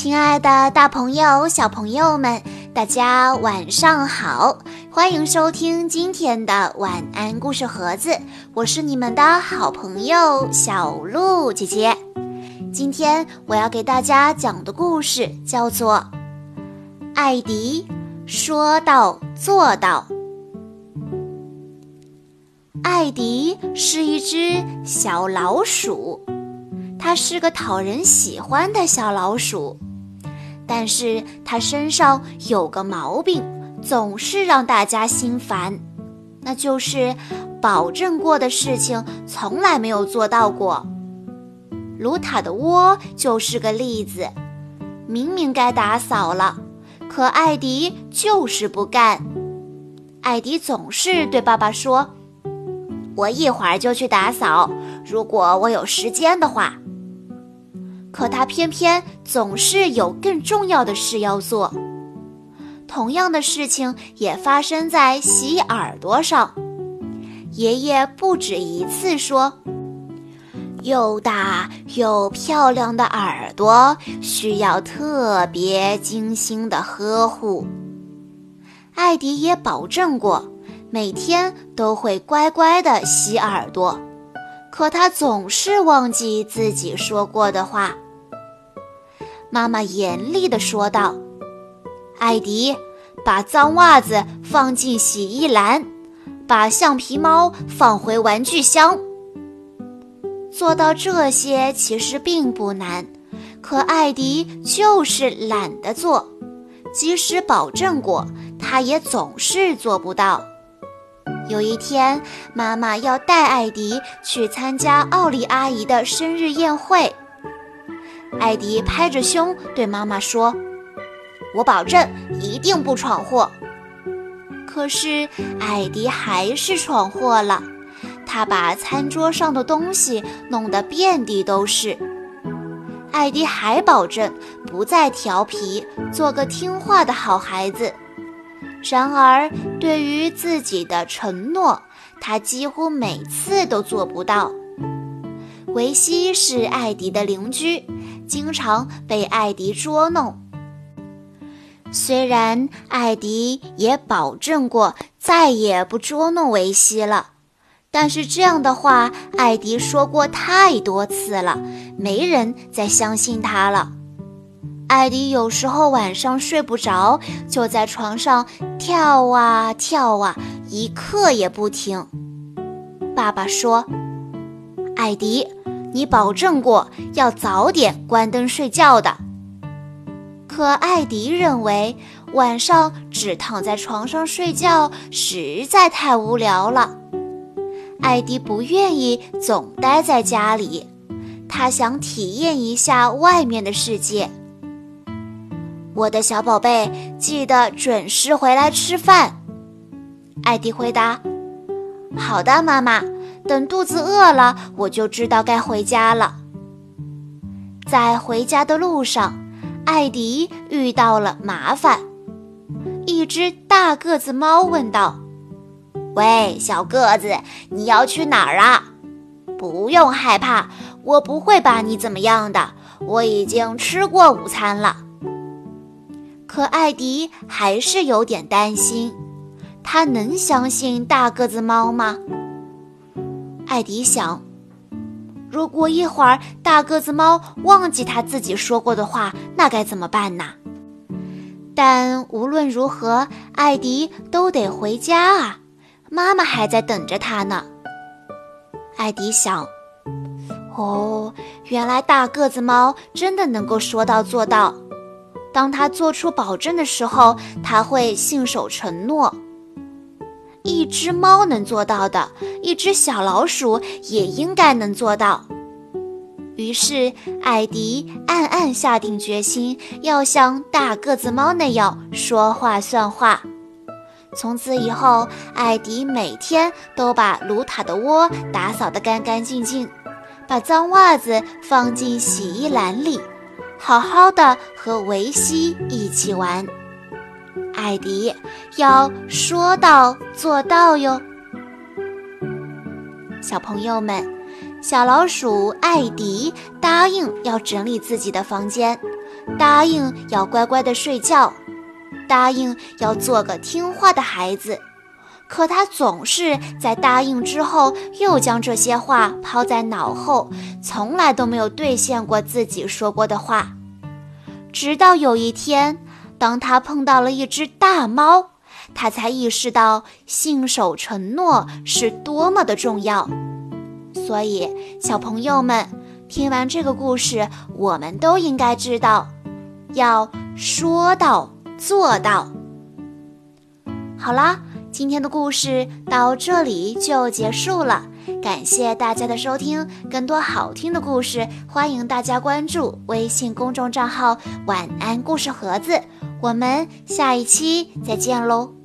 亲爱的，大朋友、小朋友们，大家晚上好！欢迎收听今天的晚安故事盒子，我是你们的好朋友小鹿姐姐。今天我要给大家讲的故事叫做《艾迪说到做到》。艾迪是一只小老鼠。它是个讨人喜欢的小老鼠，但是他身上有个毛病，总是让大家心烦，那就是保证过的事情从来没有做到过。卢塔的窝就是个例子，明明该打扫了，可艾迪就是不干。艾迪总是对爸爸说：“我一会儿就去打扫，如果我有时间的话。”可他偏偏总是有更重要的事要做。同样的事情也发生在洗耳朵上。爷爷不止一次说：“又大又漂亮的耳朵需要特别精心的呵护。”艾迪也保证过，每天都会乖乖的洗耳朵。可他总是忘记自己说过的话。妈妈严厉地说道：“艾迪，把脏袜子放进洗衣篮，把橡皮猫放回玩具箱。”做到这些其实并不难，可艾迪就是懒得做，即使保证过，他也总是做不到。有一天，妈妈要带艾迪去参加奥利阿姨的生日宴会。艾迪拍着胸对妈妈说：“我保证一定不闯祸。”可是艾迪还是闯祸了，他把餐桌上的东西弄得遍地都是。艾迪还保证不再调皮，做个听话的好孩子。然而，对于自己的承诺，他几乎每次都做不到。维西是艾迪的邻居，经常被艾迪捉弄。虽然艾迪也保证过再也不捉弄维西了，但是这样的话，艾迪说过太多次了，没人再相信他了。艾迪有时候晚上睡不着，就在床上跳啊跳啊，一刻也不停。爸爸说：“艾迪，你保证过要早点关灯睡觉的。”可艾迪认为晚上只躺在床上睡觉实在太无聊了。艾迪不愿意总待在家里，他想体验一下外面的世界。我的小宝贝，记得准时回来吃饭。艾迪回答：“好的，妈妈。等肚子饿了，我就知道该回家了。”在回家的路上，艾迪遇到了麻烦。一只大个子猫问道：“喂，小个子，你要去哪儿啊？”“不用害怕，我不会把你怎么样的。我已经吃过午餐了。”可艾迪还是有点担心，他能相信大个子猫吗？艾迪想，如果一会儿大个子猫忘记他自己说过的话，那该怎么办呢？但无论如何，艾迪都得回家啊，妈妈还在等着他呢。艾迪想，哦，原来大个子猫真的能够说到做到。当他做出保证的时候，他会信守承诺。一只猫能做到的，一只小老鼠也应该能做到。于是，艾迪暗暗下定决心，要像大个子猫那样说话算话。从此以后，艾迪每天都把卢塔的窝打扫得干干净净，把脏袜子放进洗衣篮里。好好的和维西一起玩，艾迪要说到做到哟。小朋友们，小老鼠艾迪答应要整理自己的房间，答应要乖乖的睡觉，答应要做个听话的孩子。可他总是在答应之后，又将这些话抛在脑后，从来都没有兑现过自己说过的话。直到有一天，当他碰到了一只大猫，他才意识到信守承诺是多么的重要。所以，小朋友们，听完这个故事，我们都应该知道，要说到做到。好啦。今天的故事到这里就结束了，感谢大家的收听。更多好听的故事，欢迎大家关注微信公众账号“晚安故事盒子”。我们下一期再见喽！